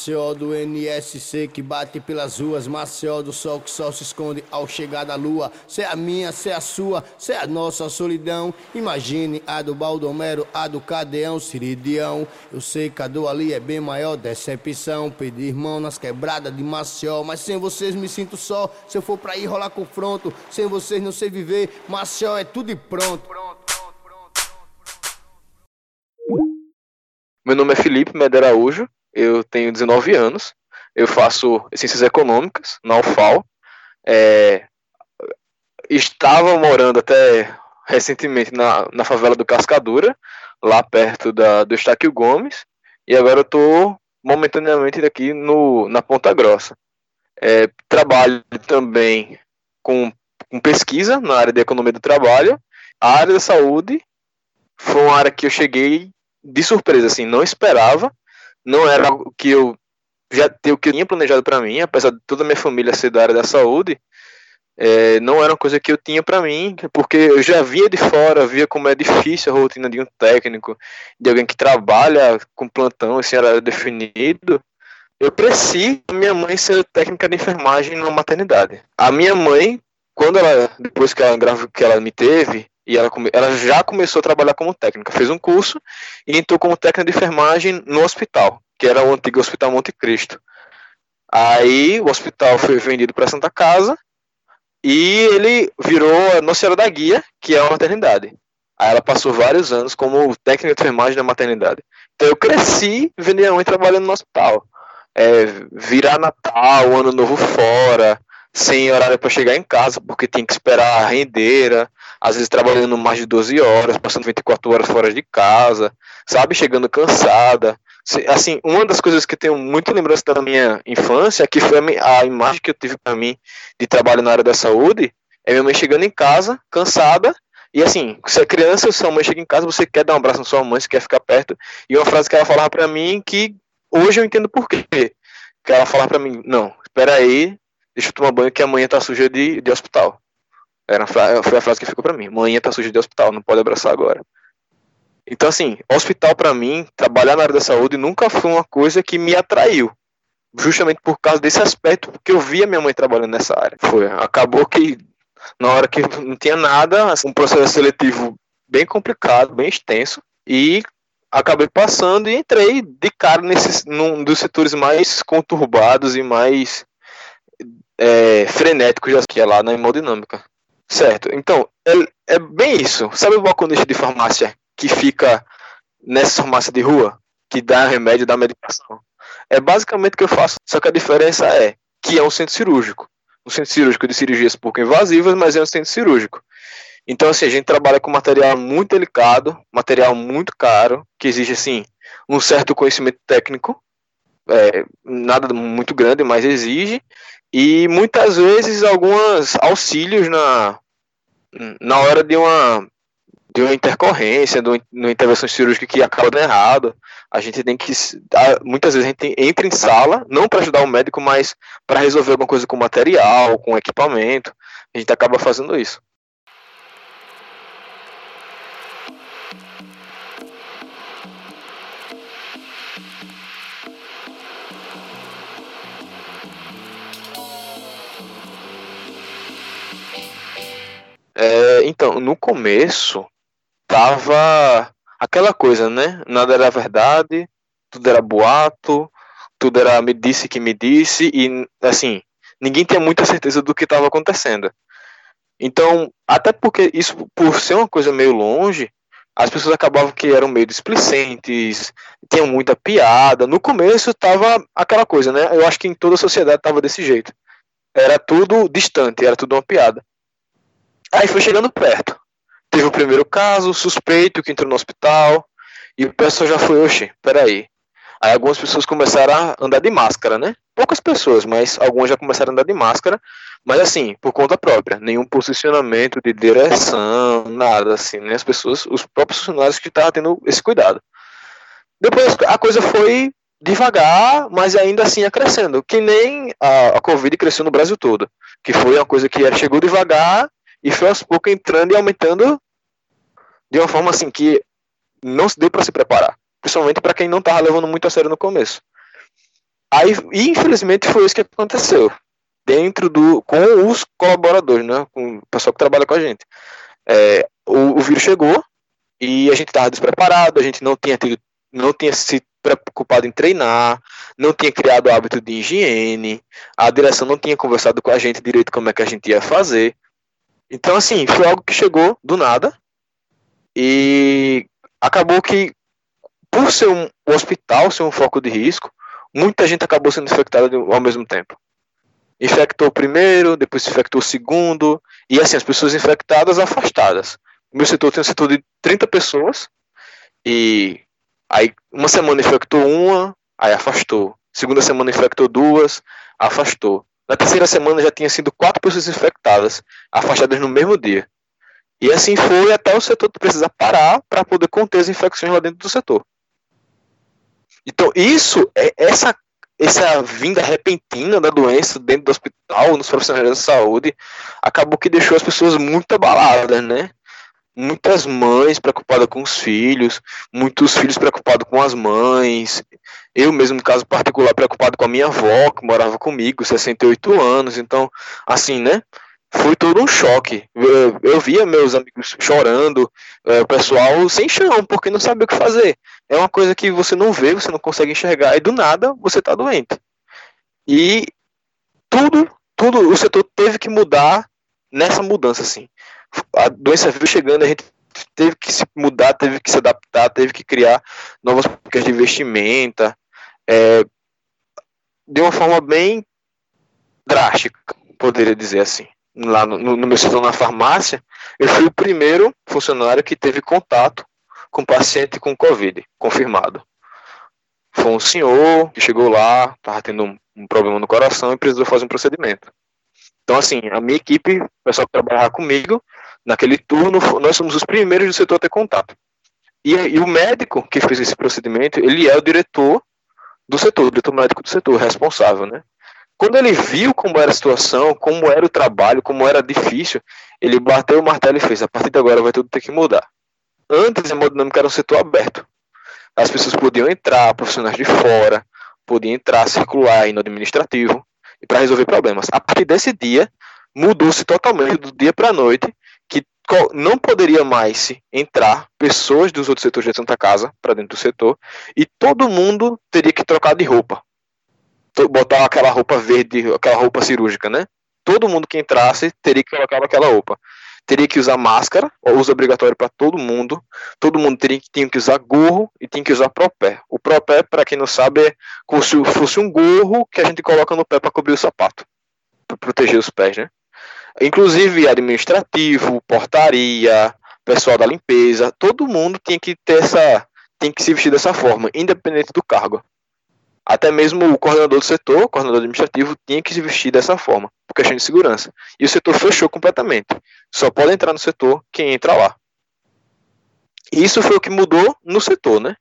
Maceió do NSC que bate pelas ruas, Maceió do sol que só se esconde ao chegar da lua. Cê é a minha, cê é a sua, cê é a nossa solidão. Imagine a do Baldomero, a do Cadeão, Siridião. Eu sei que a do ali é bem maior, decepção. Pedir mão nas quebradas de Maceió, mas sem vocês me sinto só. Se eu for pra ir rolar confronto, sem vocês não sei viver. Maceió é tudo e pronto. Meu nome é Felipe Medera Araújo eu tenho 19 anos, eu faço Ciências Econômicas na UFAL, é, estava morando até recentemente na, na favela do Cascadura, lá perto da, do Estáquio Gomes, e agora eu estou momentaneamente aqui no, na Ponta Grossa. É, trabalho também com, com pesquisa na área de economia do trabalho. A área da saúde foi uma área que eu cheguei de surpresa, assim, não esperava não era algo que eu já o que eu tinha planejado para mim, apesar de toda a minha família ser da área da saúde, é, não era uma coisa que eu tinha para mim, porque eu já via de fora, via como é difícil a rotina de um técnico, de alguém que trabalha com plantão, esse horário definido. Eu cresci minha mãe ser técnica de enfermagem na maternidade. A minha mãe, quando ela, depois que ela, que ela me teve, e ela, come, ela já começou a trabalhar como técnica, fez um curso e entrou como técnica de enfermagem no hospital, que era o antigo Hospital Monte Cristo. Aí o hospital foi vendido para Santa Casa e ele virou a Nossa Senhora da Guia, que é uma maternidade. Aí ela passou vários anos como técnica de enfermagem na maternidade. Então eu cresci vendo minha mãe trabalhando no hospital. É, virar Natal, Ano Novo fora, sem horário para chegar em casa, porque tinha que esperar a rendeira, às vezes trabalhando mais de 12 horas, passando 24 horas fora de casa, sabe, chegando cansada. Assim, uma das coisas que eu tenho muita lembrança da minha infância, que foi a, imagem que eu tive para mim de trabalho na área da saúde, é minha mãe chegando em casa, cansada, e assim, você é criança, sua mãe chega em casa, você quer dar um abraço na sua mãe, você quer ficar perto, e uma frase que ela falava para mim que hoje eu entendo por quê. Que ela falava para mim, não, espera aí, deixa eu tomar banho que amanhã tá suja de, de hospital. Era foi a frase que ficou para mim. Amanhã tá suja de hospital, não pode abraçar agora. Então, assim, hospital para mim, trabalhar na área da saúde nunca foi uma coisa que me atraiu. Justamente por causa desse aspecto, porque eu via minha mãe trabalhando nessa área. Foi, acabou que na hora que não tinha nada, assim, um processo seletivo bem complicado, bem extenso, e acabei passando e entrei de cara nesse, num dos setores mais conturbados e mais é, frenéticos que é lá na hemodinâmica. Certo, então, é, é bem isso. Sabe o balconista de farmácia que fica nessa farmácia de rua, que dá remédio, dá medicação? É basicamente o que eu faço, só que a diferença é que é um centro cirúrgico. Um centro cirúrgico de cirurgias pouco invasivas, mas é um centro cirúrgico. Então, assim, a gente trabalha com material muito delicado, material muito caro, que exige, assim, um certo conhecimento técnico, é, nada muito grande, mas exige, e muitas vezes alguns auxílios na, na hora de uma, de uma intercorrência, de uma intervenção cirúrgica que acaba dando errado. A gente tem que. Muitas vezes a gente entra em sala, não para ajudar o médico, mas para resolver alguma coisa com material, com equipamento. A gente acaba fazendo isso. É, então, no começo, tava aquela coisa, né? Nada era verdade, tudo era boato, tudo era me disse que me disse, e assim, ninguém tinha muita certeza do que estava acontecendo. Então, até porque isso, por ser uma coisa meio longe, as pessoas acabavam que eram meio displicentes, tinham muita piada. No começo tava aquela coisa, né? Eu acho que em toda a sociedade tava desse jeito. Era tudo distante, era tudo uma piada. Aí foi chegando perto. Teve o primeiro caso, suspeito que entrou no hospital, e o pessoal já foi, oxe, peraí. Aí algumas pessoas começaram a andar de máscara, né? Poucas pessoas, mas algumas já começaram a andar de máscara, mas assim, por conta própria, nenhum posicionamento de direção, nada assim, né? As pessoas, os próprios funcionários que estavam tendo esse cuidado. Depois a coisa foi devagar, mas ainda assim ia crescendo, que nem a, a Covid cresceu no Brasil todo, que foi uma coisa que chegou devagar e foi aos poucos entrando e aumentando de uma forma assim que não se deu para se preparar, principalmente para quem não estava levando muito a sério no começo. Aí, infelizmente, foi isso que aconteceu. Dentro do. com os colaboradores, né? Com o pessoal que trabalha com a gente. É, o, o vírus chegou e a gente estava despreparado, a gente não tinha tido, não tinha se preocupado em treinar, não tinha criado o hábito de higiene, a direção não tinha conversado com a gente direito como é que a gente ia fazer. Então, assim, foi algo que chegou do nada e acabou que, por ser um, hospital, ser um foco de risco, muita gente acabou sendo infectada ao mesmo tempo. Infectou o primeiro, depois infectou o segundo, e assim, as pessoas infectadas afastadas. O meu setor tem um setor de 30 pessoas, e aí uma semana infectou uma, aí afastou. Segunda semana infectou duas, afastou. Na terceira semana já tinha sido quatro pessoas infectadas, afastadas no mesmo dia. E assim foi até o setor precisar parar para poder conter as infecções lá dentro do setor. Então, isso, é essa, essa vinda repentina da doença dentro do hospital, nos profissionais da saúde, acabou que deixou as pessoas muito abaladas, né? Muitas mães preocupadas com os filhos, muitos filhos preocupados com as mães, eu mesmo, no caso particular, preocupado com a minha avó, que morava comigo, 68 anos. Então, assim, né? Foi todo um choque. Eu, eu via meus amigos chorando, é, o pessoal sem chão, porque não sabia o que fazer. É uma coisa que você não vê, você não consegue enxergar, e do nada você tá doente. E tudo, tudo, o setor teve que mudar nessa mudança, assim. A doença veio chegando, a gente teve que se mudar, teve que se adaptar, teve que criar novas políticas de investimento, é, de uma forma bem drástica, poderia dizer assim. Lá no, no meu setor na farmácia, eu fui o primeiro funcionário que teve contato com paciente com Covid, confirmado. Foi um senhor que chegou lá, estava tendo um, um, problema no coração e precisou fazer um procedimento. Então, assim, a minha equipe, o pessoal que trabalhava comigo, naquele turno, nós somos os primeiros do setor a ter contato. E, e o médico que fez esse procedimento, ele é o diretor do setor, diretor médico do setor, responsável, né? Quando ele viu como era a situação, como era o trabalho, como era difícil, ele bateu o martelo e fez: a partir de agora vai tudo ter que mudar. Antes, a hemodinâmica era um setor aberto. As pessoas podiam entrar, profissionais de fora, podiam entrar, circular aí no administrativo, e para resolver problemas. A partir desse dia, mudou-se totalmente do dia para a noite, não poderia mais entrar pessoas dos outros setores da Santa Casa para dentro do setor, e todo mundo teria que trocar de roupa. Botar aquela roupa verde, aquela roupa cirúrgica, né? Todo mundo que entrasse teria que colocar aquela roupa. Teria que usar máscara, uso obrigatório para todo mundo. Todo mundo teria, tinha que usar gorro e tinha que usar propé. O propé, para quem não sabe, é como se fosse um gorro que a gente coloca no pé para cobrir o sapato, para proteger os pés, né? Inclusive administrativo, portaria, pessoal da limpeza, todo mundo tinha que ter essa, tem que se vestir dessa forma, independente do cargo. Até mesmo o coordenador do setor, o coordenador administrativo, tinha que se vestir dessa forma, por questão de segurança. E o setor fechou completamente. Só pode entrar no setor quem entra lá. Isso foi o que mudou no setor, né?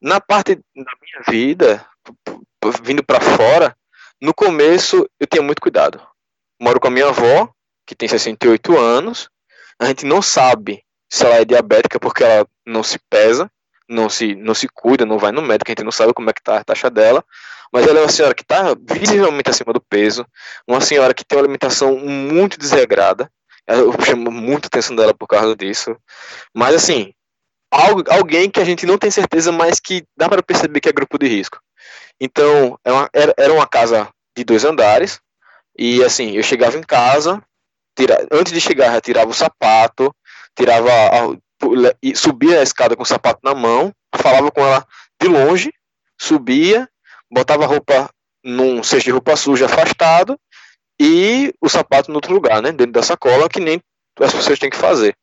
Na parte da minha vida, vindo para fora, no começo eu tinha muito cuidado. Moro com a minha avó, que tem 68 anos. A gente não sabe se ela é diabética porque ela não se pesa, não se, não se cuida, não vai no médico, a gente não sabe como é que tá a taxa dela. Mas ela é uma senhora que está visivelmente acima do peso, uma senhora que tem uma alimentação muito desregrada. Eu chamo muita atenção dela por causa disso. Mas assim, alguém que a gente não tem certeza, mas que dá para perceber que é grupo de risco. Então, é era, era uma casa de dois andares, e assim, eu chegava em casa, tira, antes de chegar, tirava o sapato, tirava a, subia a escada com o sapato na mão, falava com ela de longe, subia, botava a roupa num cesto de roupa suja afastado e o sapato no outro lugar, né, dentro da sacola, que nem as pessoas têm que fazer.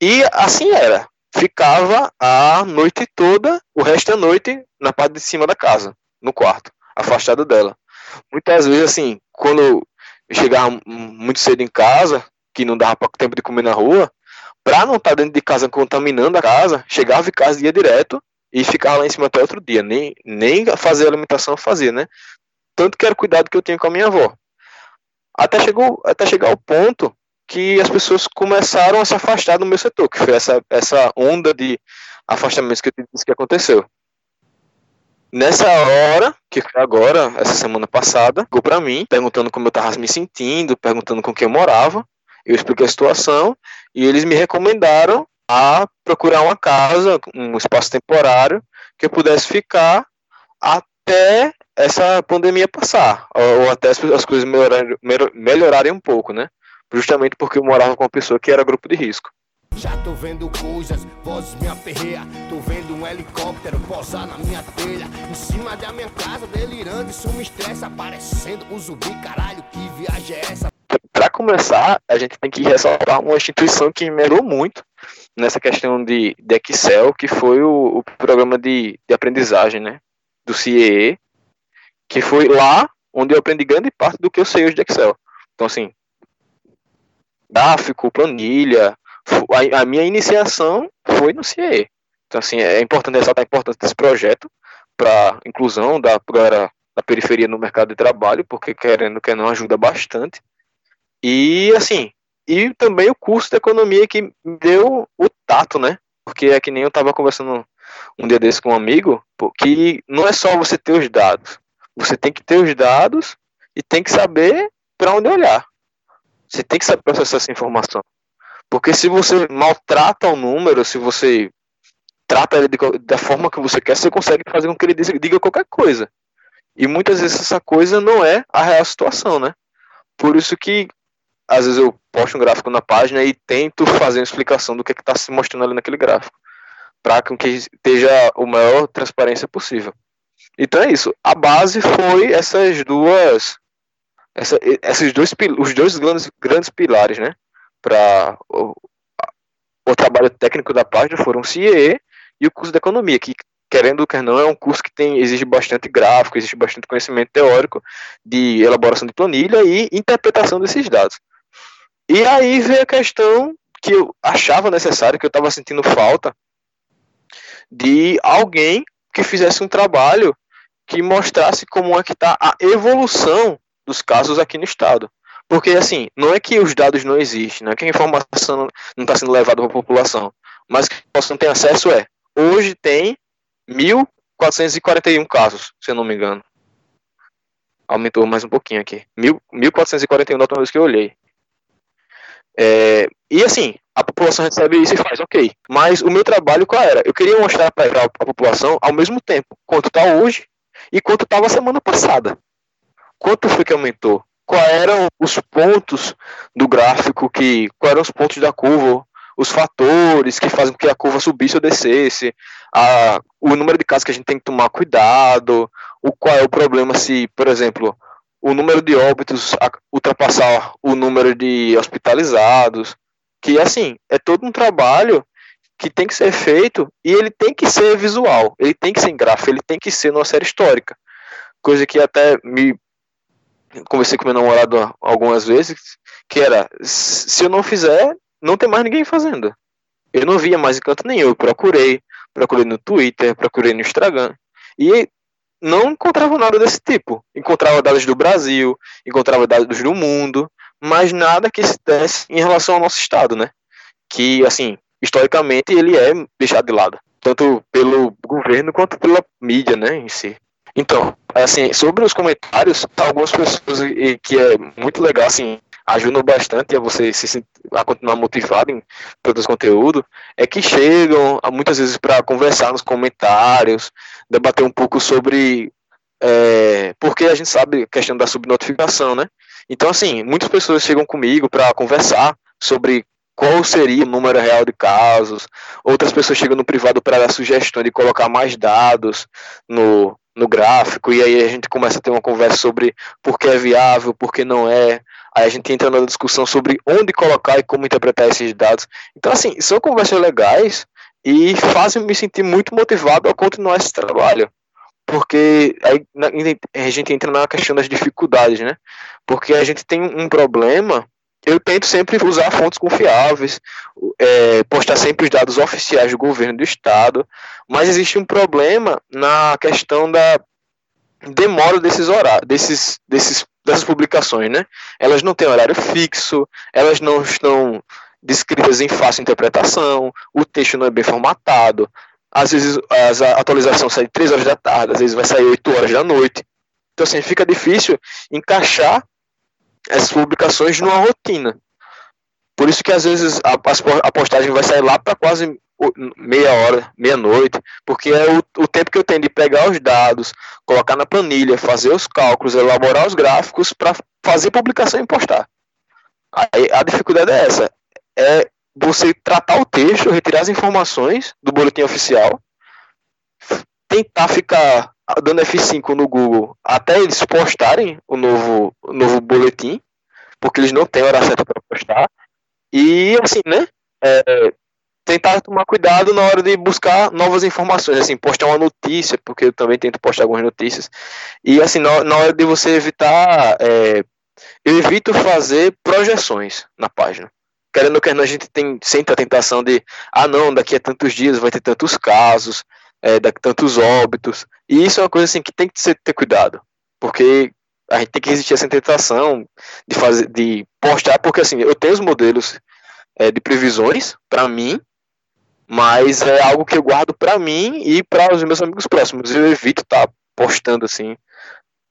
E assim era. Ficava a noite toda, o resto da noite, na parte de cima da casa, no quarto, afastado dela. Muitas vezes, assim, quando eu chegava muito cedo em casa, que não dava tempo de comer na rua, pra não estar tá dentro de casa contaminando a casa, chegava em casa ia direto e ficava lá em cima até outro dia. Nem, nem fazer alimentação fazia, né? Tanto que era o cuidado que eu tinha com a minha avó. Até, chegou, até chegar ao ponto que as pessoas começaram a se afastar do meu setor, que foi essa, essa onda de afastamentos que eu disse que aconteceu. Nessa hora, que foi agora, essa semana passada, ligou para mim, perguntando como eu estava me sentindo, perguntando com quem eu morava. Eu expliquei a situação e eles me recomendaram a procurar uma casa, um espaço temporário, que eu pudesse ficar até essa pandemia passar, ou até as coisas melhorarem, melhorarem um pouco, né? Justamente porque eu morava com uma pessoa que era grupo de risco. Já tô vendo coisas, vozes me aperreia. Tô vendo um helicóptero posar na minha telha. Em cima da minha casa, delirando, isso me estressa. Parecendo um zumbi, caralho, que viagem é essa? Para começar, a gente tem que ressaltar uma instituição que melhorou muito nessa questão de, de Excel, que foi o, o programa de, de aprendizagem, né? Do CIE, que foi lá onde eu aprendi grande parte do que eu sei hoje de Excel. Então, assim, gráfico, planilha, a, a minha iniciação foi no CIE. Então, assim, é importante ressaltar a importância desse projeto para inclusão da galera da periferia no mercado de trabalho, porque querendo que não ajuda bastante. E, assim, e também o curso de economia que deu o tato, né? Porque é que nem eu estava conversando um dia desse com um amigo, que não é só você ter os dados, você tem que ter os dados e tem que saber para onde olhar. Você tem que saber processar essa informação. Porque se você maltrata o número, se você trata ele de, da forma que você quer, você consegue fazer com que ele diga qualquer coisa. E muitas vezes essa coisa não é a real situação, né? Por isso que às vezes eu posto um gráfico na página e tento fazer uma explicação do que é está se mostrando ali naquele gráfico, para que esteja o maior transparência possível. Então é isso. A base foi essas duas, essa, esses dois, os dois grandes, grandes pilares, né? Para o, o, trabalho técnico da página foram o CIE e o curso de economia, que querendo ou quer não, é um curso que tem, exige bastante gráfico, existe bastante conhecimento teórico de elaboração de planilha e interpretação desses dados. E aí veio a questão que eu achava necessário, que eu estava sentindo falta, de alguém que fizesse um trabalho que mostrasse como é que está a evolução dos casos aqui no estado. Porque, assim, não é que os dados não existem, não é que a informação não está sendo levada para a população, mas que a população tem acesso é. Hoje tem 1.441 casos, se eu não me engano. Aumentou mais um pouquinho aqui. 1.441 da última vez que eu olhei. É, e assim, a população recebe isso e faz, ok. Mas o meu trabalho qual era? Eu queria mostrar para a população ao mesmo tempo quanto está hoje e quanto estava semana passada. Quanto foi que aumentou? Quais eram os pontos do gráfico que, quais eram os pontos da curva, os fatores que fazem com que a curva subisse ou descesse, a, o número de casos que a gente tem que tomar cuidado, o qual é o problema se, por exemplo, o número de óbitos ultrapassar o número de hospitalizados, que assim, é todo um trabalho que tem que ser feito e ele tem que ser visual, ele tem que ser em gráfico, ele tem que ser numa série histórica. Coisa que até me conversei com meu namorado algumas vezes, que era, se eu não fizer, não tem mais ninguém fazendo. Eu não via mais em canto nenhum, eu procurei, procurei no Twitter, procurei no Instagram, e não encontrava nada desse tipo. Encontrava dados do Brasil, encontrava dados do mundo, mas nada que se desse em relação ao nosso estado, né? Que, assim, historicamente ele é deixado de lado, tanto pelo governo quanto pela mídia, né, em si. Então, assim, sobre os comentários, algumas pessoas e, que é muito legal, assim, ajudam bastante a você se a continuar motivado em produzir conteúdo, é que chegam muitas vezes para conversar nos comentários, debater um pouco sobre é, porque a gente sabe a questão da subnotificação, né? Então, assim, muitas pessoas chegam comigo para conversar sobre qual seria o número real de casos. Outras pessoas chegam no privado para dar sugestão de colocar mais dados no, no gráfico, e aí a gente começa a ter uma conversa sobre por que é viável, por que não é. Aí a gente entra na discussão sobre onde colocar e como interpretar esses dados. Então, assim, são conversas legais e fazem me sentir muito motivado a continuar esse trabalho. Porque aí a gente entra na questão das dificuldades, né? Porque a gente tem um problema eu tento sempre usar fontes confiáveis, é, postar sempre os dados oficiais do governo do estado, mas existe um problema na questão da demora desses horários, desses, desses, dessas publicações, né? Elas não têm horário fixo, elas não estão descritas em fácil interpretação, o texto não é bem formatado, às vezes a atualização sai 3 horas da tarde, às vezes vai sair 8 horas da noite. Então, assim, fica difícil encaixar essas publicações numa rotina. Por isso que às vezes a, a postagem vai sair lá para quase meia hora, meia-noite, porque é o, o, tempo que eu tenho de pegar os dados, colocar na planilha, fazer os cálculos, elaborar os gráficos para fazer publicação e postar. Aí a dificuldade é essa, é você tratar o texto, retirar as informações do boletim oficial, tentar ficar dando F5 no Google até eles postarem o novo, o novo boletim, porque eles não têm hora certa para postar. E assim, né? É, tentar tomar cuidado na hora de buscar novas informações, assim, postar uma notícia, porque eu também tento postar algumas notícias. E assim, na, na hora de você evitar. É, eu evito fazer projeções na página. Querendo que a gente tem sempre a tentação de, ah não, daqui a tantos dias vai ter tantos casos, é, daqui tantos óbitos. E isso é uma coisa assim que tem que ser, ter cuidado. Porque a gente tem que resistir a essa tentação de fazer, de postar, porque assim, eu tenho os modelos é, de previsões para mim, mas é algo que eu guardo para mim e para os meus amigos próximos. Eu evito estar tá postando assim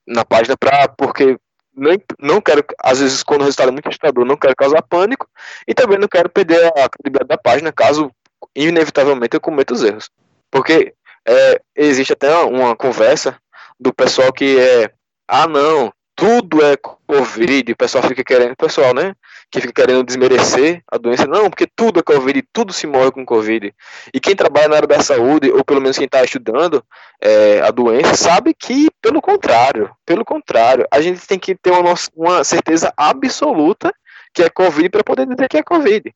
na página para porque nem, não quero, às vezes, quando o resultado é muito assustador, não quero causar pânico e também não quero perder a credibilidade da página caso inevitavelmente eu cometa os erros. Porque é, existe até uma conversa do pessoal que é, ah não, tudo é Covid, o pessoal fica querendo, pessoal, né? Que fica querendo desmerecer a doença. Não, porque tudo é Covid, tudo se morre com Covid. E quem trabalha na área da saúde, ou pelo menos quem está estudando é, a doença, sabe que, pelo contrário, pelo contrário, a gente tem que ter uma, uma certeza absoluta que é Covid para poder dizer que é Covid.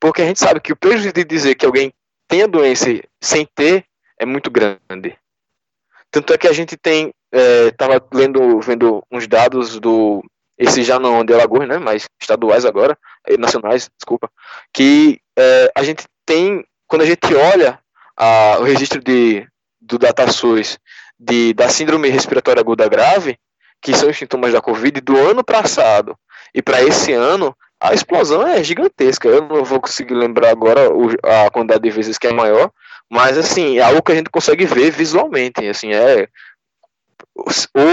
Porque a gente sabe que o prejuízo de dizer que alguém tem a doença sem ter é muito grande. Tanto é que a gente tem estava é, lendo, vendo uns dados do esse já não de Alagoas, né, mas estaduais agora, eh, nacionais, desculpa, que é, a gente tem, quando a gente olha a, o registro de, do DataSUS de, da síndrome respiratória aguda grave, que são os sintomas da Covid, do ano passado e para esse ano, a explosão é gigantesca. Eu não vou conseguir lembrar agora a quantidade de vezes que é maior, mas assim, é algo que a gente consegue ver visualmente, assim, é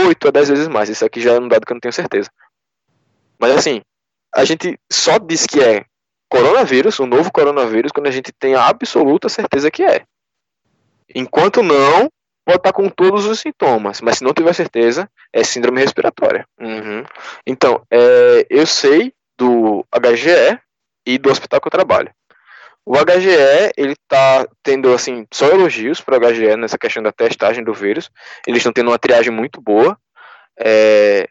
8 a 10 vezes mais. Isso aqui já é um dado que eu não tenho certeza. Mas assim, a gente só diz que é coronavírus, um novo coronavírus, quando a gente tem a absoluta certeza que é. Enquanto não, pode estar com todos os sintomas, mas se não tiver certeza, é síndrome respiratória. Uhum. Então, é, eu sei do HGE e do hospital que eu trabalho. O HGE, ele tá tendo, assim, só elogios para o HGE nessa questão da testagem do vírus. Eles estão tendo uma triagem muito boa. É,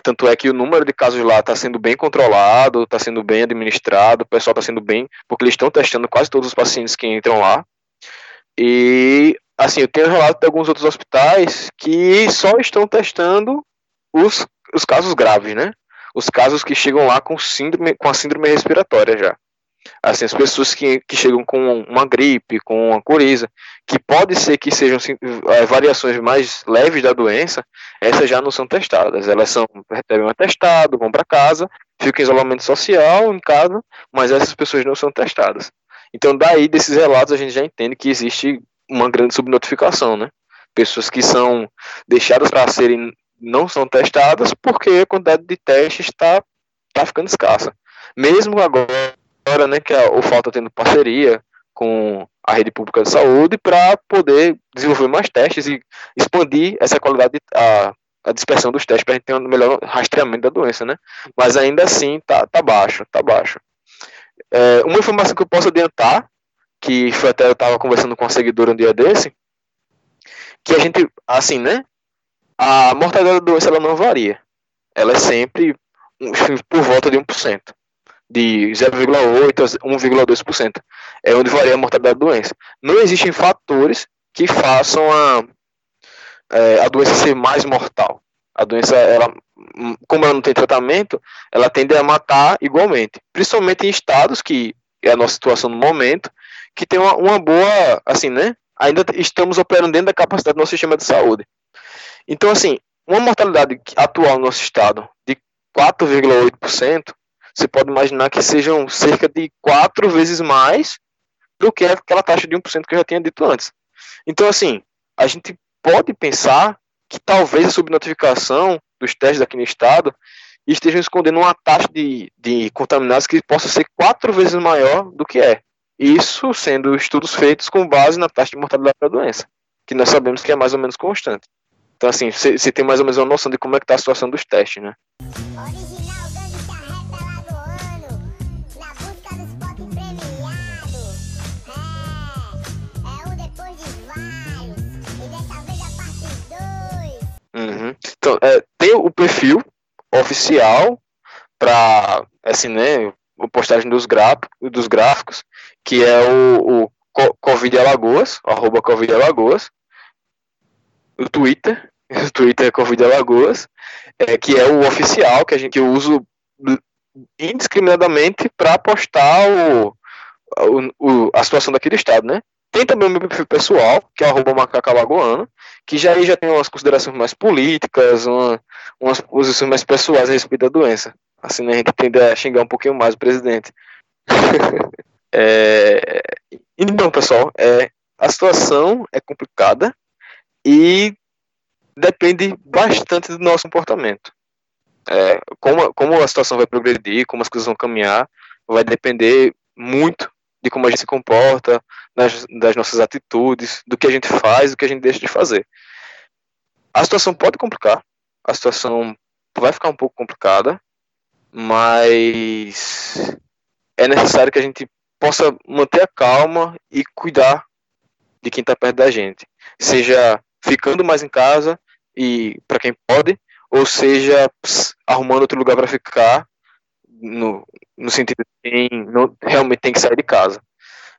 tanto é que o número de casos lá está sendo bem controlado, está sendo bem administrado, o pessoal está sendo bem, porque eles estão testando quase todos os pacientes que entram lá. E, assim, eu tenho relato de alguns outros hospitais que só estão testando os, os casos graves, né? Os casos que chegam lá com síndrome, com a síndrome respiratória já. Assim, as pessoas que, que chegam com uma gripe, com uma coriza, que pode ser que sejam é, variações mais leves da doença, essas já não são testadas. Elas são recebem um atestado, vão para casa, ficam em isolamento social em casa, mas essas pessoas não são testadas. Então, daí desses relatos a gente já entende que existe uma grande subnotificação, né? Pessoas que são deixadas para serem não são testadas porque a quantidade de testes está tá ficando escassa. Mesmo agora agora, né, que a UFAL está tendo parceria com a rede pública de saúde para poder desenvolver mais testes e expandir essa qualidade, a, a dispersão dos testes para a gente ter um melhor rastreamento da doença, né? Mas ainda assim tá, tá baixo, tá baixo. É, uma informação que eu posso adiantar, que foi até eu estava conversando com uma seguidora um dia desse, que a gente, assim, né? A mortalidade da doença ela não varia. Ela é sempre por volta de 1% de 0,8% a 1,2%. É onde varia a mortalidade da doença. Não existem fatores que façam a, é, a doença ser mais mortal. A doença, ela, como ela não tem tratamento, ela tende a matar igualmente. Principalmente em estados, que é a nossa situação no momento, que tem uma, uma boa, assim, né? Ainda estamos operando dentro da capacidade do nosso sistema de saúde. Então, assim, uma mortalidade atual no nosso estado de 4,8%, você pode imaginar que sejam cerca de quatro vezes mais do que aquela taxa de 1% que eu já tinha dito antes. Então, assim, a gente pode pensar que talvez a subnotificação dos testes aqui no estado estejam escondendo uma taxa de, de contaminados que possa ser quatro vezes maior do que é. Isso sendo estudos feitos com base na taxa de mortalidade da doença, que nós sabemos que é mais ou menos constante. Então, assim, você tem mais ou menos uma noção de como é que está a situação dos testes, né? Então, é, tem o perfil oficial para assim, né, a postagem dos, dos gráficos, que é o, o Covid Alagoas, arroba Covid Alagoas, o Twitter, o Twitter é Covid Alagoas, é, que é o oficial que a gente que eu uso indiscriminadamente para postar o, o, o, a situação daquele estado, né? Tem também o meu perfil pessoal, que é arroba que já aí já tem umas considerações mais políticas, uma, umas posições mais pessoais a respeito da doença. Assim, né, a gente tende a xingar um pouquinho mais o presidente. é, então, pessoal, é, a situação é complicada e depende bastante do nosso comportamento. É, como, como a situação vai progredir, como as coisas vão caminhar, vai depender muito de como a gente se comporta, das, das nossas atitudes, do que a gente faz, do que a gente deixa de fazer. A situação pode complicar, a situação vai ficar um pouco complicada, mas é necessário que a gente possa manter a calma e cuidar de quem está perto da gente, seja ficando mais em casa e para quem pode, ou seja arrumando outro lugar para ficar no, no sentido de quem não, realmente tem que sair de casa.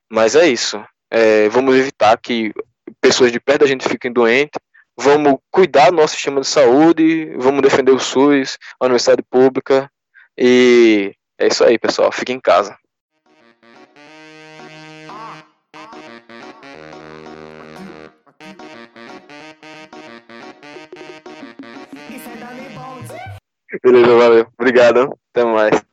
Mas é isso. É, vamos evitar que pessoas de perto da gente fiquem doentes. Vamos cuidar do nosso sistema de saúde. Vamos defender o SUS, a universidade pública. E é isso aí, pessoal. Fiquem em casa. Beleza, valeu. Obrigado. Até mais.